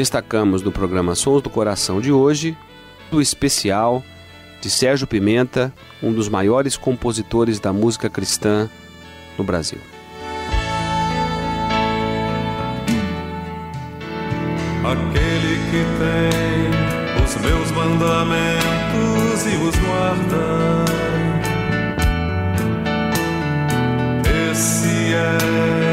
Destacamos no programa Sons do Coração de hoje o especial de Sérgio Pimenta, um dos maiores compositores da música cristã no Brasil. Aquele que tem os meus mandamentos e os guarda, esse é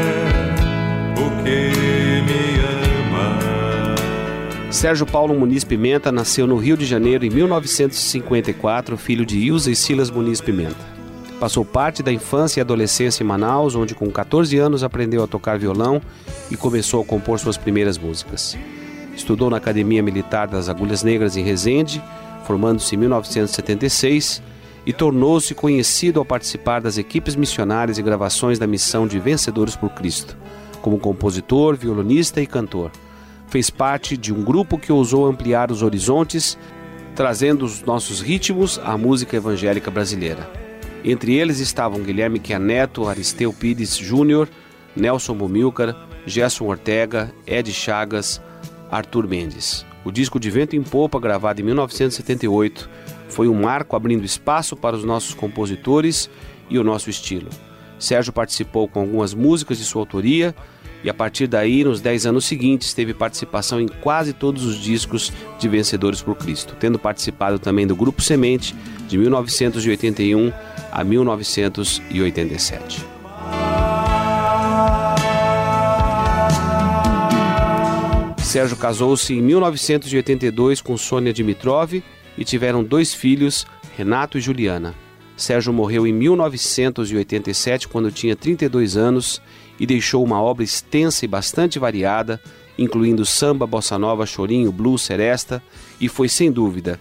Sérgio Paulo Muniz Pimenta nasceu no Rio de Janeiro em 1954, filho de Ilza e Silas Muniz Pimenta. Passou parte da infância e adolescência em Manaus, onde com 14 anos aprendeu a tocar violão e começou a compor suas primeiras músicas. Estudou na Academia Militar das Agulhas Negras em Resende, formando-se em 1976 e tornou-se conhecido ao participar das equipes missionárias e gravações da missão de Vencedores por Cristo, como compositor, violonista e cantor. Fez parte de um grupo que ousou ampliar os horizontes, trazendo os nossos ritmos à música evangélica brasileira. Entre eles estavam Guilherme Chianeto, Aristeu Pires Júnior, Nelson Bumilcar, Gerson Ortega, Ed Chagas, Arthur Mendes. O disco de Vento em Popa, gravado em 1978, foi um marco abrindo espaço para os nossos compositores e o nosso estilo. Sérgio participou com algumas músicas de sua autoria e a partir daí, nos dez anos seguintes, teve participação em quase todos os discos de Vencedores por Cristo, tendo participado também do Grupo Semente de 1981 a 1987. Sérgio casou-se em 1982 com Sônia Dimitrov e tiveram dois filhos, Renato e Juliana. Sérgio morreu em 1987, quando tinha 32 anos, e deixou uma obra extensa e bastante variada, incluindo samba, bossa nova, chorinho, blues, seresta, e foi sem dúvida,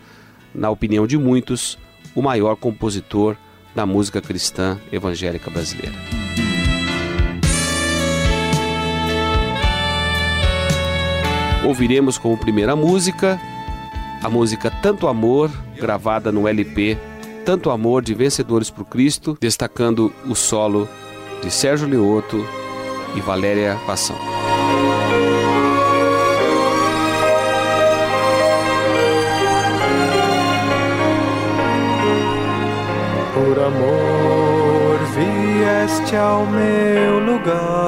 na opinião de muitos, o maior compositor da música cristã evangélica brasileira. Ouviremos como primeira música a música Tanto Amor, gravada no LP Tanto Amor de Vencedores por Cristo, destacando o solo de Sérgio Leoto e Valéria Passão. Por amor vieste ao meu lugar.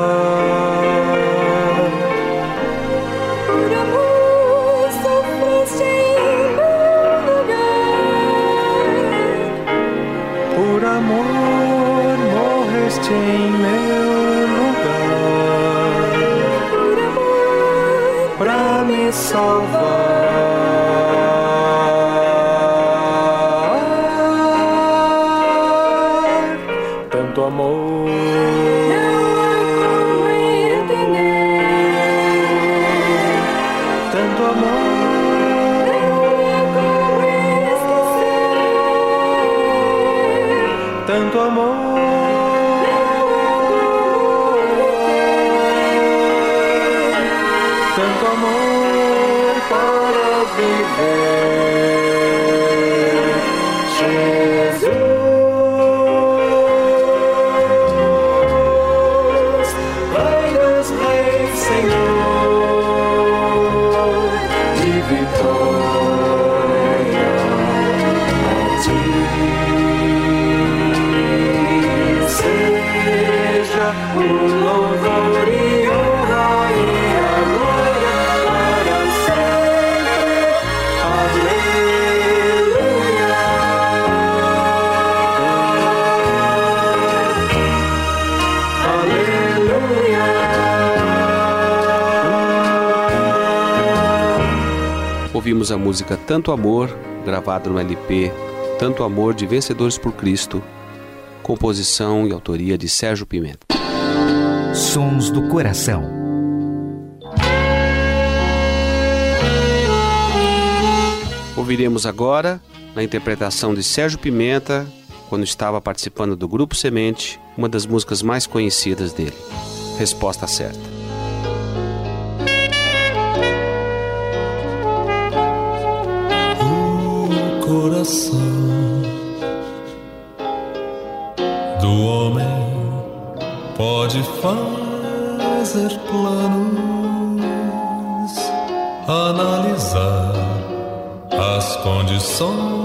Ouvimos a música Tanto Amor, gravada no LP Tanto Amor de Vencedores por Cristo, composição e autoria de Sérgio Pimenta. Sons do coração. Ouviremos agora, na interpretação de Sérgio Pimenta, quando estava participando do Grupo Semente, uma das músicas mais conhecidas dele. Resposta certa. Fazer planos, analisar as condições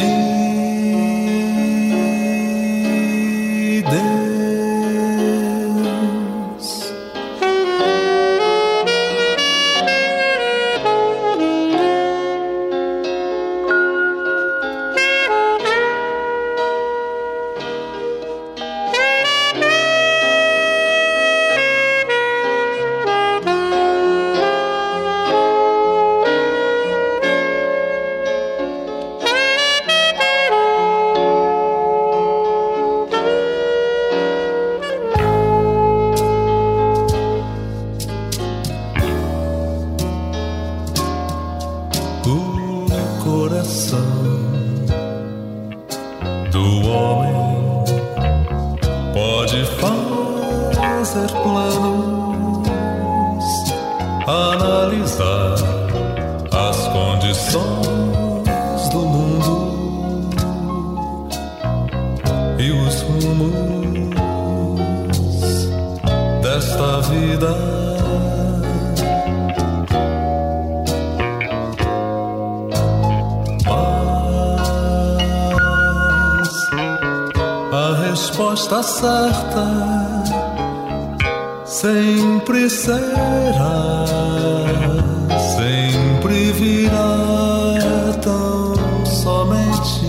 de fazer planos, analisar as condições do mundo e os rumos desta vida. A resposta certa sempre será, sempre virá tão somente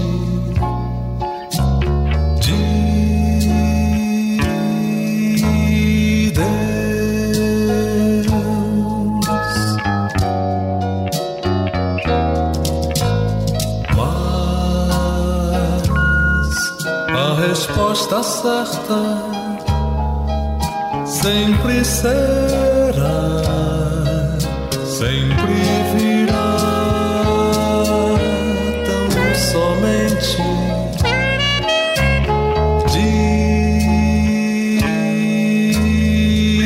de Deus. Mas a resposta certa sempre será, sempre virá tão somente de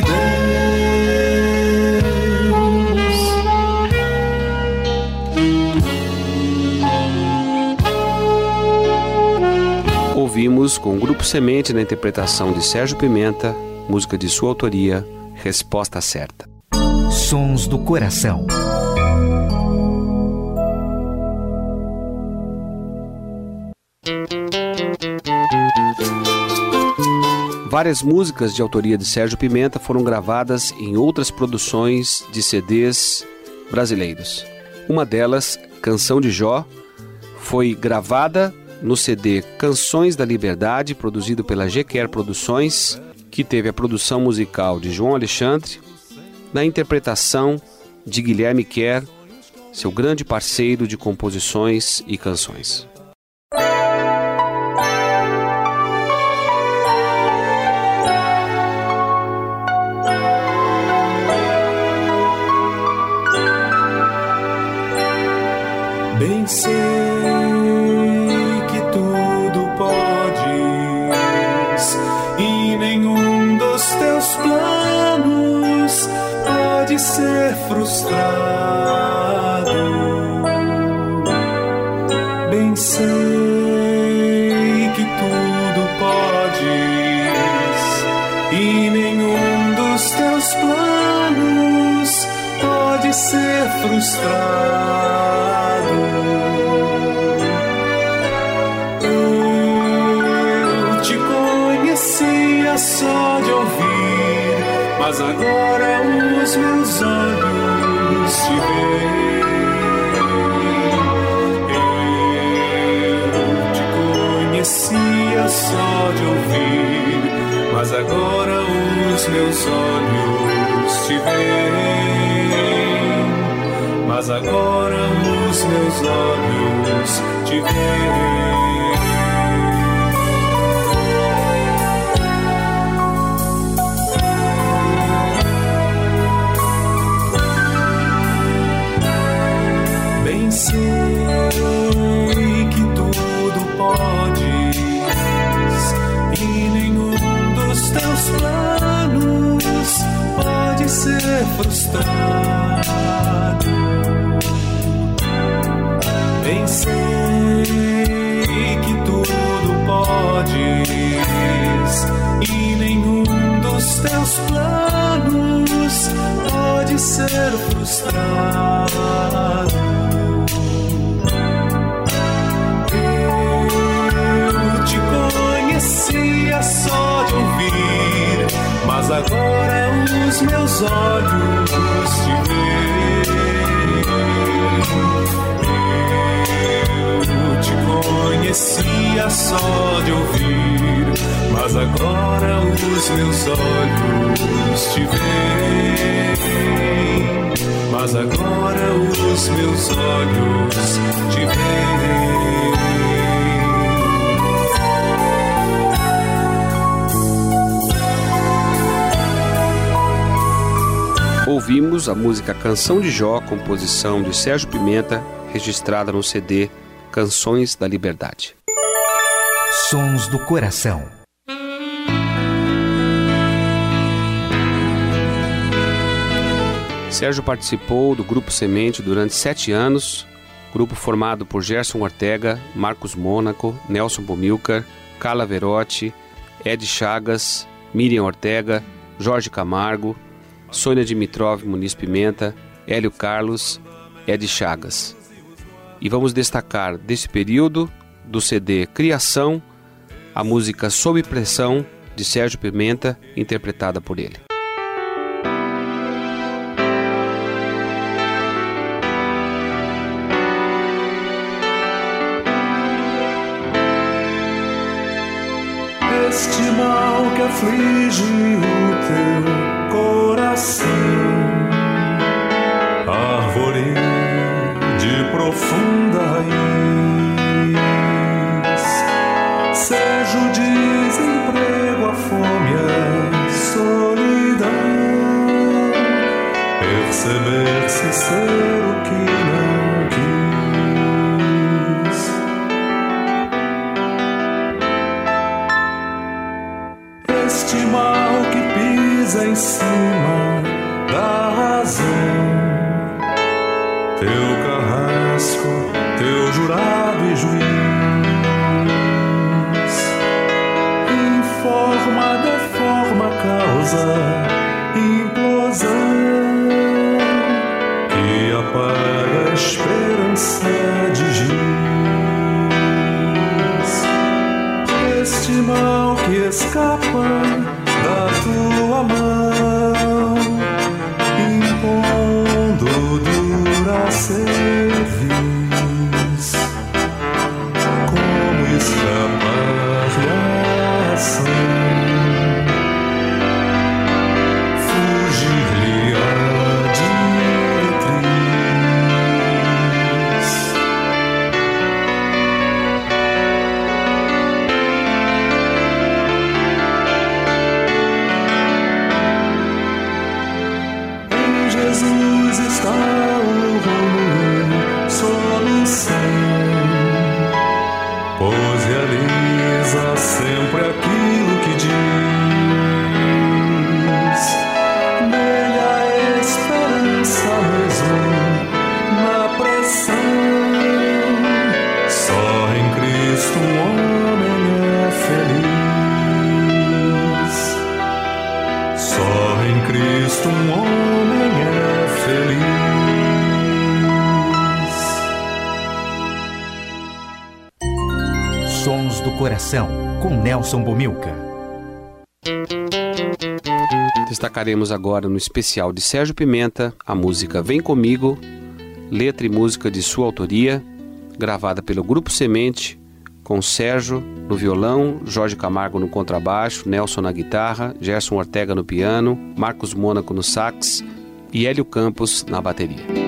Deus. Ouvimos com o Grupo Semente na interpretação de Sérgio Pimenta, música de sua autoria, Resposta Certa. Sons do coração. Várias músicas de autoria de Sérgio Pimenta foram gravadas em outras produções de CDs brasileiros. Uma delas, Canção de Jó, foi gravada no CD Canções da Liberdade, produzido pela GQR Produções, que teve a produção musical de João Alexandre, na interpretação de Guilherme Kerr, seu grande parceiro de composições e canções. Bem sei ser frustrado. Bem sei que tudo podes e nenhum dos teus planos pode ser frustrado. Eu te conhecia só de ouvir, mas agora os meus agora os meus olhos te veem. Mas agora os meus olhos te veem. Olhos te veem. Mas agora os meus olhos te veem. Ouvimos a música Canção de Jó, composição de Sérgio Pimenta, registrada no CD Canções da Liberdade. Sons do Coração. Sérgio participou do Grupo Semente durante sete anos, grupo formado por Gerson Ortega, Marcos Mônaco, Nelson Bomilcar, Carla Verotti, Ed Chagas, Miriam Ortega, Jorge Camargo, Sônia Dimitrov Muniz Pimenta, Hélio Carlos, Ed Chagas. E vamos destacar desse período do CD Criação a música Sob Pressão de Sérgio Pimenta, interpretada por ele. Aflige o teu coração, árvore de profunda raiz, seja o desemprego, a fome, a solidão, perceber-se ser o Teu carrasco, teu jurado e juiz, informa, deforma, causa Nelson Bomilca. Destacaremos agora no especial de Sérgio Pimenta a música Vem Comigo, letra e música de sua autoria, gravada pelo Grupo Semente, com Sérgio no violão, Jorge Camargo no contrabaixo, Nelson na guitarra, Gerson Ortega no piano, Marcos Mônaco no sax e Hélio Campos na bateria.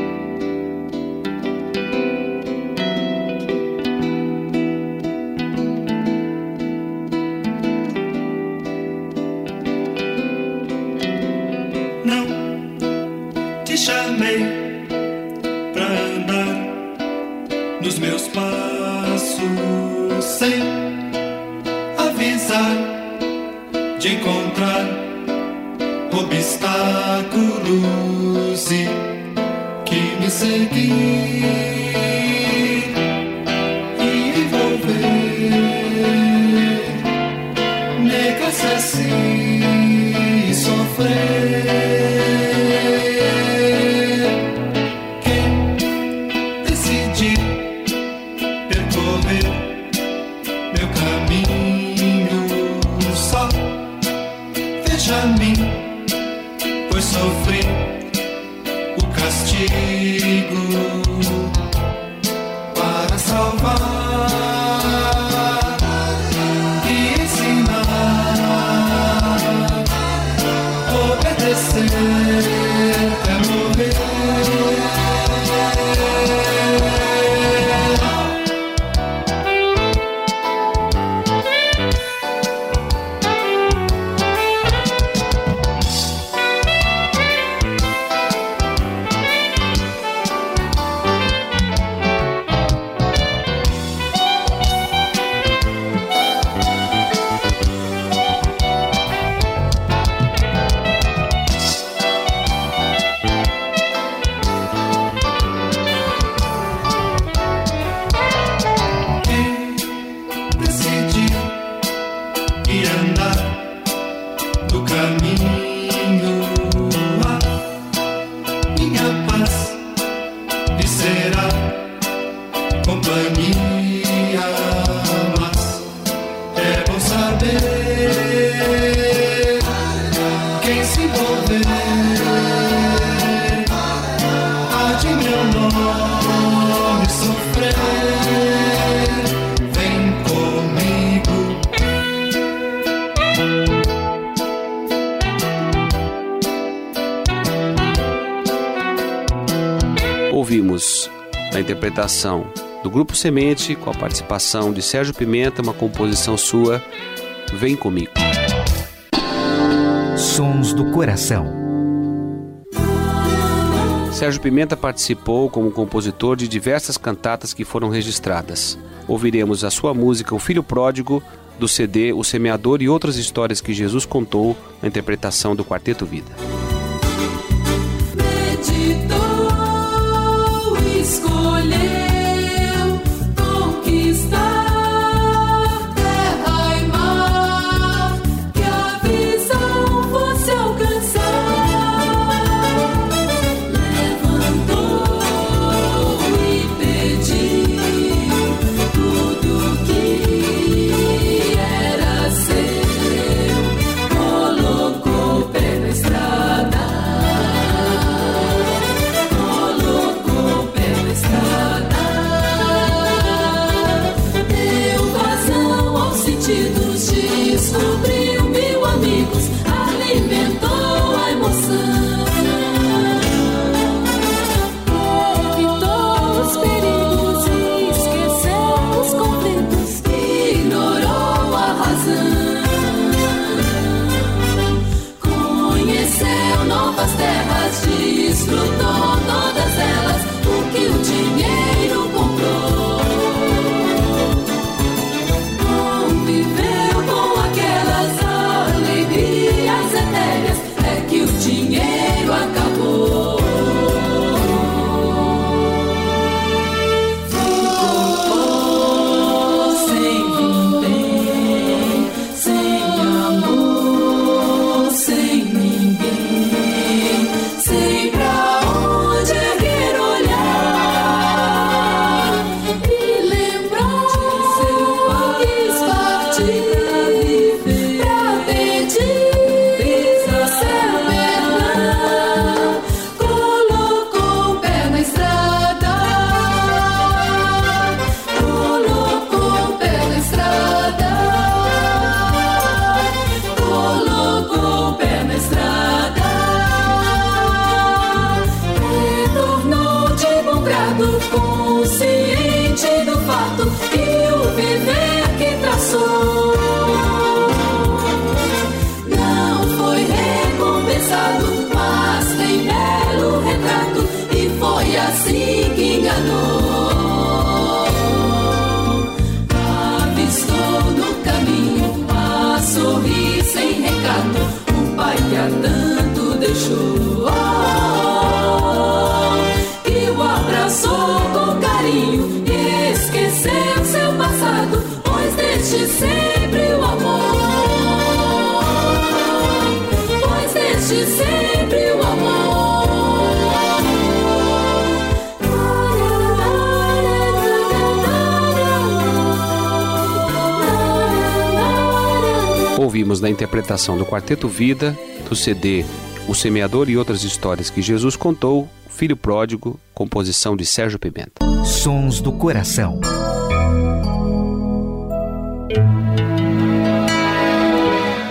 Ouvimos a interpretação do Grupo Semente com a participação de Sérgio Pimenta, uma composição sua, Vem Comigo. Sons do Coração. Sérgio Pimenta participou como compositor de diversas cantatas que foram registradas. Ouviremos a sua música O Filho Pródigo, do CD O Semeador e outras histórias que Jesus contou na interpretação do Quarteto Vida. Ouvimos na interpretação do Quarteto Vida, do CD O Semeador e Outras Histórias que Jesus Contou, Filho Pródigo, composição de Sérgio Pimenta. Sons do Coração.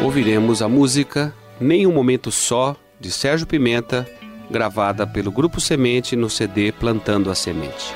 Ouviremos a música Nem um Momento Só, de Sérgio Pimenta, gravada pelo Grupo Semente no CD Plantando a Semente.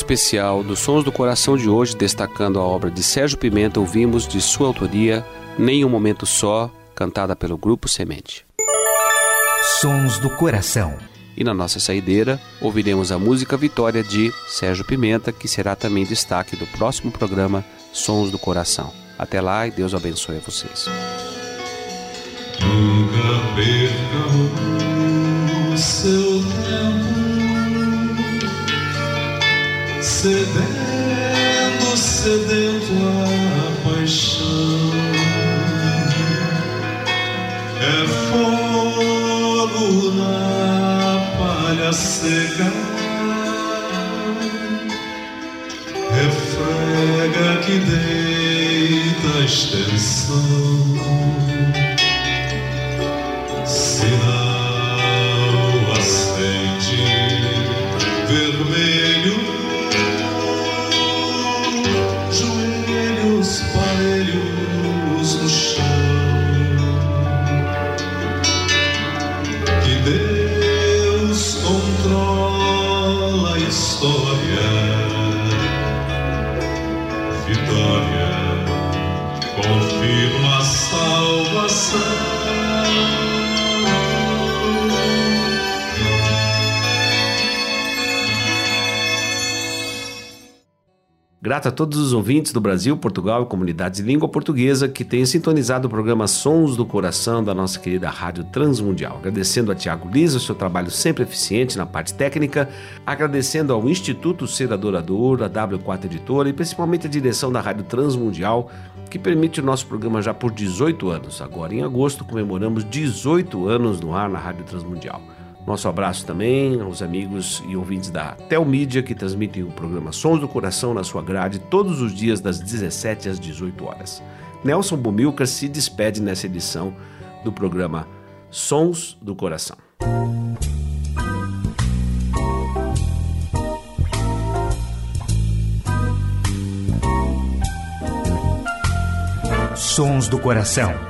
Especial dos Sons do Coração de hoje, destacando a obra de Sérgio Pimenta, ouvimos de sua autoria Nem um Momento Só, cantada pelo Grupo Semente. Sons do Coração. E na nossa saideira, ouviremos a música Vitória de Sérgio Pimenta, que será também destaque do próximo programa Sons do Coração. Até lá e Deus abençoe a vocês. Nunca perca cedendo, sedento à paixão. É fogo na palha seca. Refrega que deita a extensão. Grato a todos os ouvintes do Brasil, Portugal e comunidades de língua portuguesa que têm sintonizado o programa Sons do Coração da nossa querida Rádio Transmundial. Agradecendo a Tiago Lisa o seu trabalho sempre eficiente na parte técnica, agradecendo ao Instituto Ser Adorador, a W4 Editora e principalmente a direção da Rádio Transmundial, que permite o nosso programa já por 18 anos. Agora, em agosto, comemoramos 18 anos no ar na Rádio Transmundial. Nosso abraço também aos amigos e ouvintes da Telmídia que transmitem o programa Sons do Coração na sua grade todos os dias das 17 às 18 horas. Nelson Bumilcar se despede nessa edição do programa Sons do Coração. Sons do Coração.